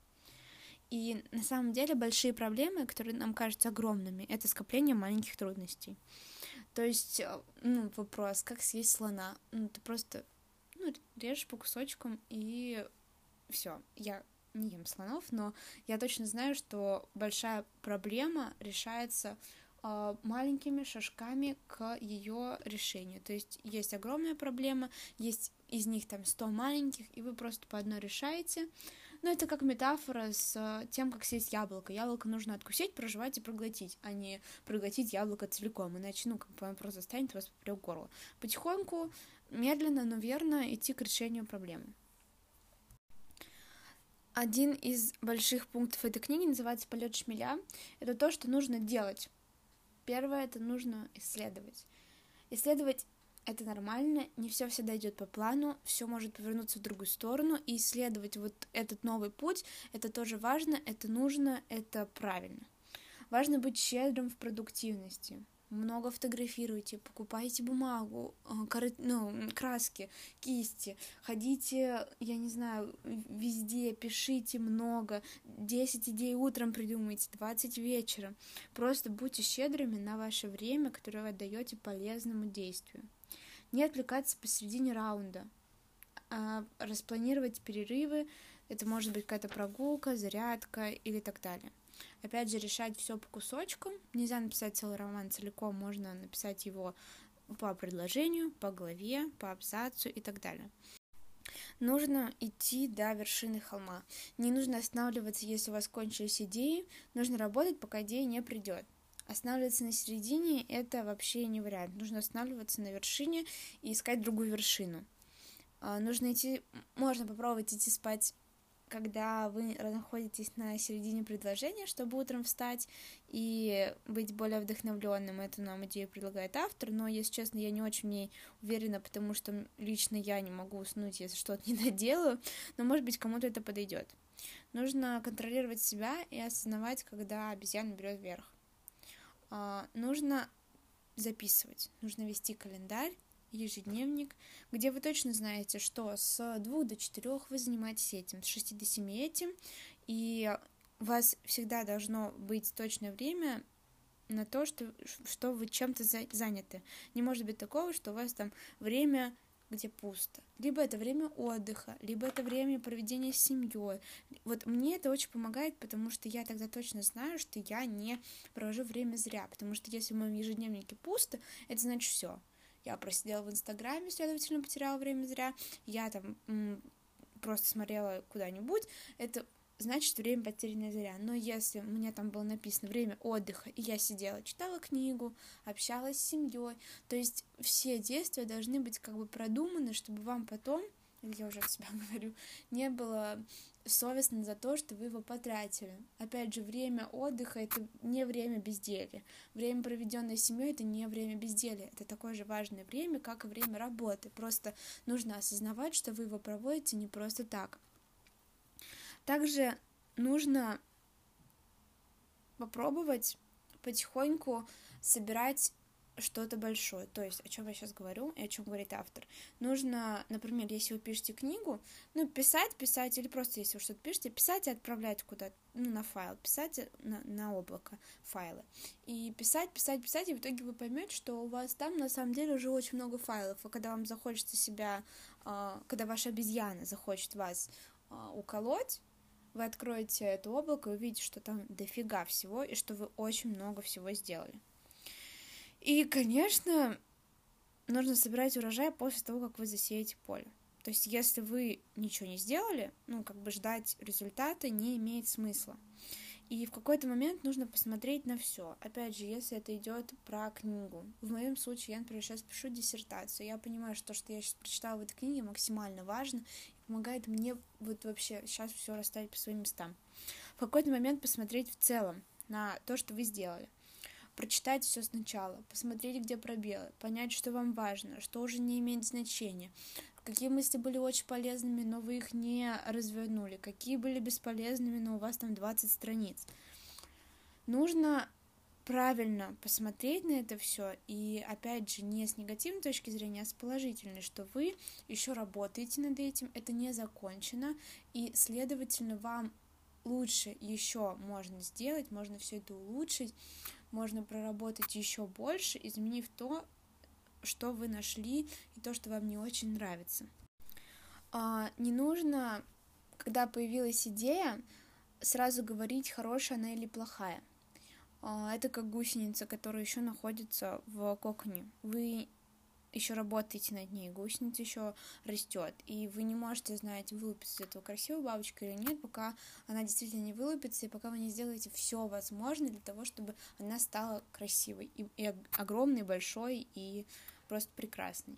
И на самом деле большие проблемы, которые нам кажутся огромными, это скопление маленьких трудностей. То есть, э, ну, вопрос, как съесть слона? Ну, ты просто, ну, режешь по кусочкам, и все. Я не ем слонов, но я точно знаю, что большая проблема решается э, маленькими шажками к ее решению. То есть есть огромная проблема, есть из них там 100 маленьких, и вы просто по одной решаете, ну, это как метафора с э, тем, как съесть яблоко. Яблоко нужно откусить, проживать и проглотить, а не проглотить яблоко целиком, иначе, ну, как бы оно просто станет вас поперек горла. Потихоньку, медленно, но верно идти к решению проблемы. Один из больших пунктов этой книги называется «Полет шмеля». Это то, что нужно делать. Первое — это нужно исследовать. Исследовать это нормально, не все всегда идет по плану, все может повернуться в другую сторону, и исследовать вот этот новый путь, это тоже важно, это нужно, это правильно. Важно быть щедрым в продуктивности. Много фотографируйте, покупайте бумагу, э, коры... ну, краски, кисти, ходите, я не знаю, везде, пишите много, 10 идей утром придумайте, 20 вечером. Просто будьте щедрыми на ваше время, которое вы отдаете полезному действию не отвлекаться посередине раунда, а распланировать перерывы, это может быть какая-то прогулка, зарядка или так далее. Опять же, решать все по кусочкам. Нельзя написать целый роман целиком, можно написать его по предложению, по главе, по абзацу и так далее. Нужно идти до вершины холма. Не нужно останавливаться, если у вас кончились идеи. Нужно работать, пока идея не придет. Останавливаться на середине — это вообще не вариант. Нужно останавливаться на вершине и искать другую вершину. А, нужно идти, можно попробовать идти спать когда вы находитесь на середине предложения, чтобы утром встать и быть более вдохновленным. Эту нам идею предлагает автор, но, если честно, я не очень в ней уверена, потому что лично я не могу уснуть, если что-то не (laughs) доделаю, но, может быть, кому-то это подойдет. Нужно контролировать себя и осознавать, когда обезьяна берет вверх. А, нужно записывать, нужно вести календарь, ежедневник, где вы точно знаете, что с двух до четырех вы занимаетесь этим, с шести до семи этим, и у вас всегда должно быть точное время на то, что, что вы чем-то заняты. Не может быть такого, что у вас там время где пусто. Либо это время отдыха, либо это время проведения с семьей. Вот мне это очень помогает, потому что я тогда точно знаю, что я не провожу время зря. Потому что если в моем ежедневнике пусто, это значит все я просидела в Инстаграме, следовательно, потеряла время зря, я там просто смотрела куда-нибудь, это значит время потерянное зря. Но если меня там было написано время отдыха, и я сидела, читала книгу, общалась с семьей, то есть все действия должны быть как бы продуманы, чтобы вам потом, я уже от (laughs) себя говорю, не было совестно за то, что вы его потратили. Опять же, время отдыха это не время безделия. Время, проведенное с семьей, это не время безделия. Это такое же важное время, как и время работы. Просто нужно осознавать, что вы его проводите не просто так. Также нужно попробовать потихоньку собирать что-то большое. То есть, о чем я сейчас говорю и о чем говорит автор. Нужно, например, если вы пишете книгу, ну, писать, писать, или просто если вы что-то пишете, писать и отправлять куда-то, ну, на файл, писать на, на облако файлы. И писать, писать, писать, и в итоге вы поймете, что у вас там на самом деле уже очень много файлов. И когда вам захочется себя, а, когда ваша обезьяна захочет вас а, уколоть, вы откроете это облако и увидите, что там дофига всего, и что вы очень много всего сделали. И, конечно, нужно собирать урожай после того, как вы засеете поле. То есть, если вы ничего не сделали, ну, как бы ждать результата не имеет смысла. И в какой-то момент нужно посмотреть на все. Опять же, если это идет про книгу. В моем случае я, например, сейчас пишу диссертацию. Я понимаю, что то, что я сейчас прочитала в этой книге, максимально важно и помогает мне вот вообще сейчас все расставить по своим местам. В какой-то момент посмотреть в целом на то, что вы сделали прочитать все сначала, посмотреть, где пробелы, понять, что вам важно, что уже не имеет значения, какие мысли были очень полезными, но вы их не развернули, какие были бесполезными, но у вас там 20 страниц. Нужно правильно посмотреть на это все и опять же не с негативной точки зрения, а с положительной, что вы еще работаете над этим, это не закончено и следовательно вам лучше еще можно сделать, можно все это улучшить, можно проработать еще больше, изменив то, что вы нашли и то, что вам не очень нравится. А, не нужно, когда появилась идея, сразу говорить, хорошая она или плохая. А, это как гусеница, которая еще находится в коконе. Вы еще работаете над ней, гусеница еще растет, и вы не можете знать, вылупится из этого красивая бабочка или нет, пока она действительно не вылупится, и пока вы не сделаете все возможное для того, чтобы она стала красивой, и, и огромной, большой, и просто прекрасной.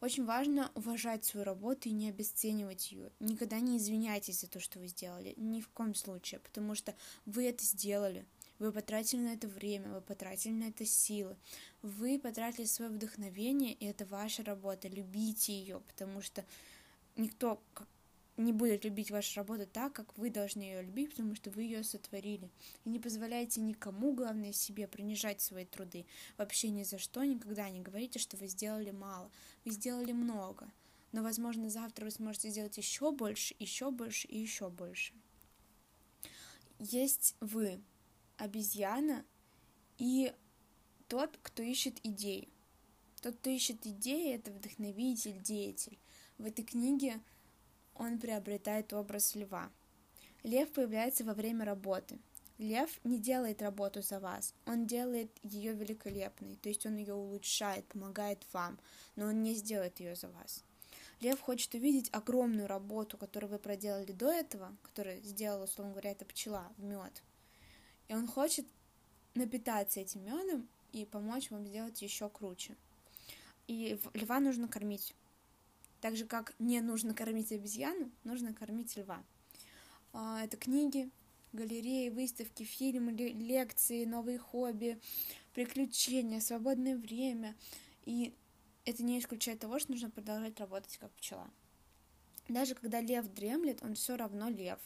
Очень важно уважать свою работу и не обесценивать ее. Никогда не извиняйтесь за то, что вы сделали, ни в коем случае, потому что вы это сделали, вы потратили на это время, вы потратили на это силы, вы потратили свое вдохновение, и это ваша работа, любите ее, потому что никто не будет любить вашу работу так, как вы должны ее любить, потому что вы ее сотворили. И не позволяйте никому, главное себе, принижать свои труды. Вообще ни за что никогда не говорите, что вы сделали мало. Вы сделали много. Но, возможно, завтра вы сможете сделать еще больше, еще больше и еще больше. Есть вы, обезьяна и тот, кто ищет идеи. Тот, кто ищет идеи, это вдохновитель, деятель. В этой книге он приобретает образ льва. Лев появляется во время работы. Лев не делает работу за вас, он делает ее великолепной, то есть он ее улучшает, помогает вам, но он не сделает ее за вас. Лев хочет увидеть огромную работу, которую вы проделали до этого, которую сделала, условно говоря, эта пчела в мед, и он хочет напитаться этим медом и помочь вам сделать еще круче. И льва нужно кормить. Так же, как не нужно кормить обезьяну, нужно кормить льва. А, это книги, галереи, выставки, фильмы, лекции, новые хобби, приключения, свободное время. И это не исключает того, что нужно продолжать работать как пчела. Даже когда лев дремлет, он все равно лев.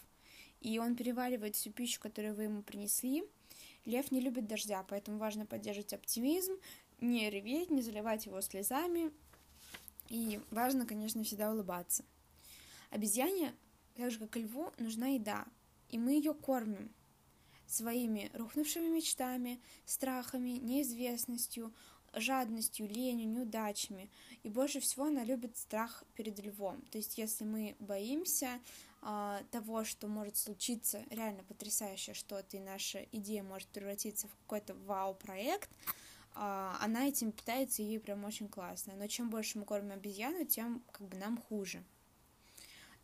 И он переваривает всю пищу, которую вы ему принесли. Лев не любит дождя, поэтому важно поддерживать оптимизм, не реветь, не заливать его слезами. И важно, конечно, всегда улыбаться. Обезьяне, так же как и льву, нужна еда, и мы ее кормим своими рухнувшими мечтами, страхами, неизвестностью, жадностью, ленью, неудачами. И больше всего она любит страх перед львом. То есть, если мы боимся а, того, что может случиться реально потрясающее что-то, и наша идея может превратиться в какой-то вау-проект, она этим питается, и ей прям очень классно. Но чем больше мы кормим обезьяну, тем как бы нам хуже.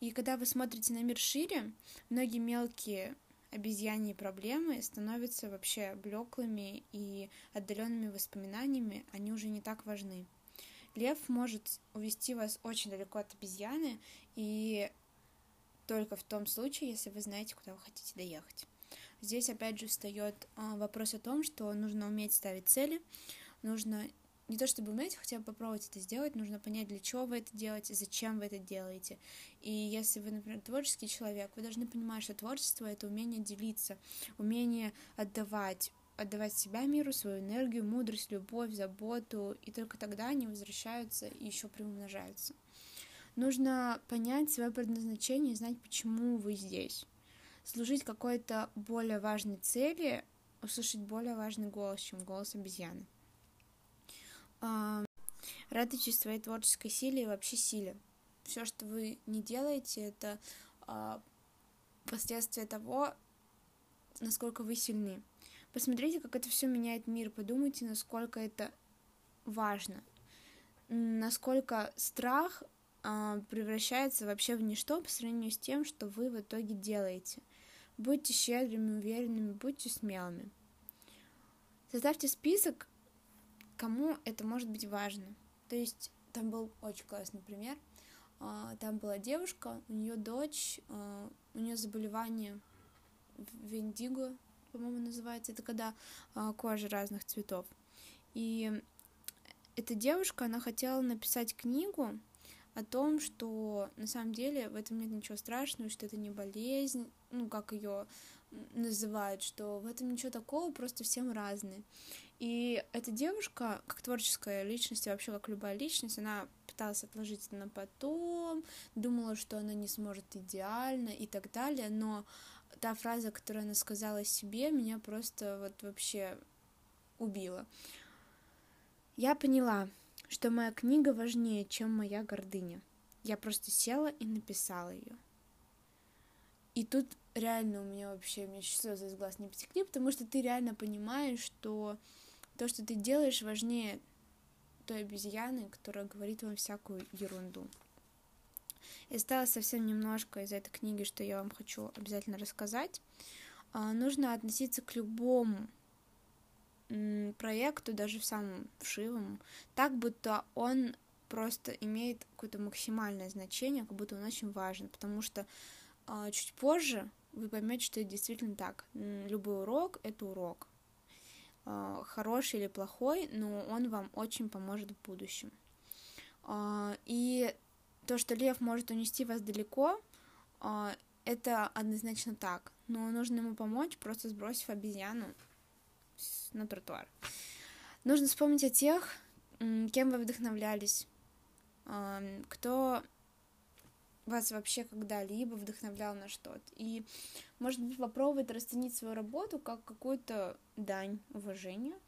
И когда вы смотрите на мир шире, многие мелкие обезьяньи проблемы становятся вообще блеклыми и отдаленными воспоминаниями, они уже не так важны. Лев может увести вас очень далеко от обезьяны, и только в том случае, если вы знаете, куда вы хотите доехать. Здесь опять же встает а, вопрос о том, что нужно уметь ставить цели, нужно не то чтобы уметь, хотя бы попробовать это сделать, нужно понять, для чего вы это делаете, зачем вы это делаете. И если вы, например, творческий человек, вы должны понимать, что творчество — это умение делиться, умение отдавать, отдавать себя миру, свою энергию, мудрость, любовь, заботу, и только тогда они возвращаются и еще приумножаются. Нужно понять свое предназначение и знать, почему вы здесь. Служить какой-то более важной цели, услышать более важный голос, чем голос обезьяны. Радуйтесь своей творческой силе и вообще силе. Все, что вы не делаете, это а, последствия того, насколько вы сильны. Посмотрите, как это все меняет мир, подумайте, насколько это важно, насколько страх а, превращается вообще в ничто по сравнению с тем, что вы в итоге делаете. Будьте щедрыми, уверенными, будьте смелыми. Составьте список кому это может быть важно. То есть там был очень классный пример. А, там была девушка, у нее дочь, а, у нее заболевание вендиго, по-моему, называется. Это когда а, кожа разных цветов. И эта девушка, она хотела написать книгу о том, что на самом деле в этом нет ничего страшного, что это не болезнь, ну, как ее называют, что в этом ничего такого, просто всем разные. И эта девушка, как творческая личность, и вообще как любая личность, она пыталась отложить это на потом, думала, что она не сможет идеально и так далее, но та фраза, которую она сказала себе, меня просто вот вообще убила. Я поняла, что моя книга важнее, чем моя гордыня. Я просто села и написала ее. И тут реально у меня вообще, мне слезы из глаз не потекли, потому что ты реально понимаешь, что то, что ты делаешь, важнее той обезьяны, которая говорит вам всякую ерунду. И осталось совсем немножко из этой книги, что я вам хочу обязательно рассказать. А, нужно относиться к любому проекту, даже в самом вшивом, так, будто он просто имеет какое-то максимальное значение, как будто он очень важен, потому что чуть позже вы поймете, что это действительно так. Любой урок — это урок. А, хороший или плохой, но он вам очень поможет в будущем. А, и то, что лев может унести вас далеко, а, это однозначно так. Но нужно ему помочь, просто сбросив обезьяну на тротуар. Нужно вспомнить о тех, кем вы вдохновлялись, кто вас вообще когда-либо вдохновлял на что-то. И, может быть, попробовать расценить свою работу как какую-то дань уважения,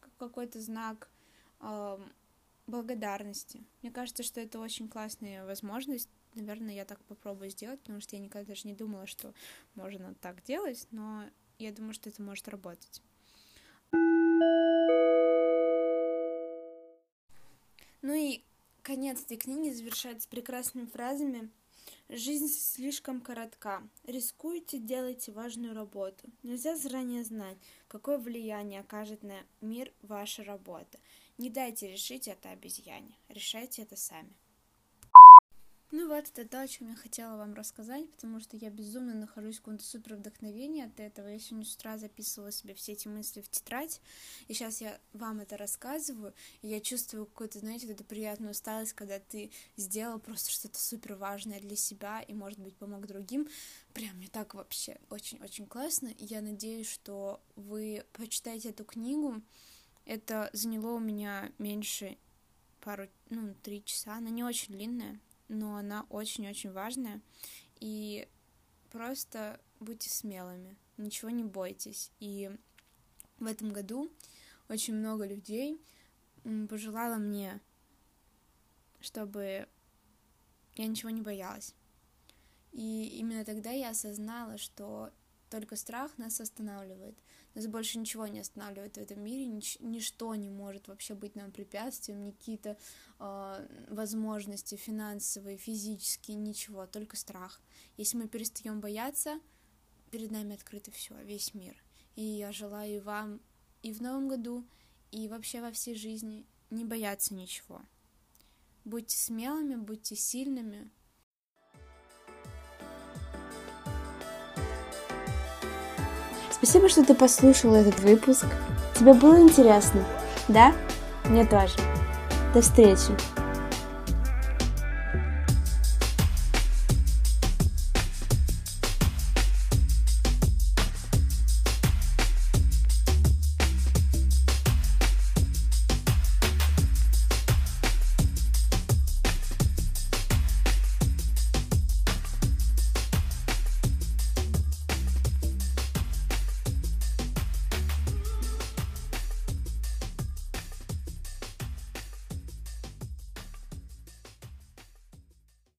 как какой-то знак э, благодарности. Мне кажется, что это очень классная возможность. Наверное, я так попробую сделать, потому что я никогда даже не думала, что можно так делать, но я думаю, что это может работать. Ну и Конец этой книги завершается прекрасными фразами «Жизнь слишком коротка. Рискуйте, делайте важную работу. Нельзя заранее знать, какое влияние окажет на мир ваша работа. Не дайте решить это обезьяне. Решайте это сами». Ну вот, это то, о чем я хотела вам рассказать, потому что я безумно нахожусь в каком-то супер вдохновении от этого. Я сегодня с утра записывала себе все эти мысли в тетрадь, и сейчас я вам это рассказываю, и я чувствую какую-то, знаете, эту приятную усталость, когда ты сделал просто что-то супер важное для себя и, может быть, помог другим. Прям мне так вообще очень-очень классно, и я надеюсь, что вы прочитаете эту книгу. Это заняло у меня меньше пару, ну, три часа, она не очень длинная, но она очень-очень важная. И просто будьте смелыми, ничего не бойтесь. И в этом году очень много людей пожелало мне, чтобы я ничего не боялась. И именно тогда я осознала, что только страх нас останавливает. Нас больше ничего не останавливает в этом мире, нич- ничто не может вообще быть нам препятствием, какие-то э, возможности финансовые, физические, ничего, только страх. Если мы перестаем бояться, перед нами открыто все, весь мир. И я желаю вам и в новом году, и вообще во всей жизни не бояться ничего. Будьте смелыми, будьте сильными, Спасибо, что ты послушала этот выпуск. Тебе было интересно? Да? Мне тоже. До встречи.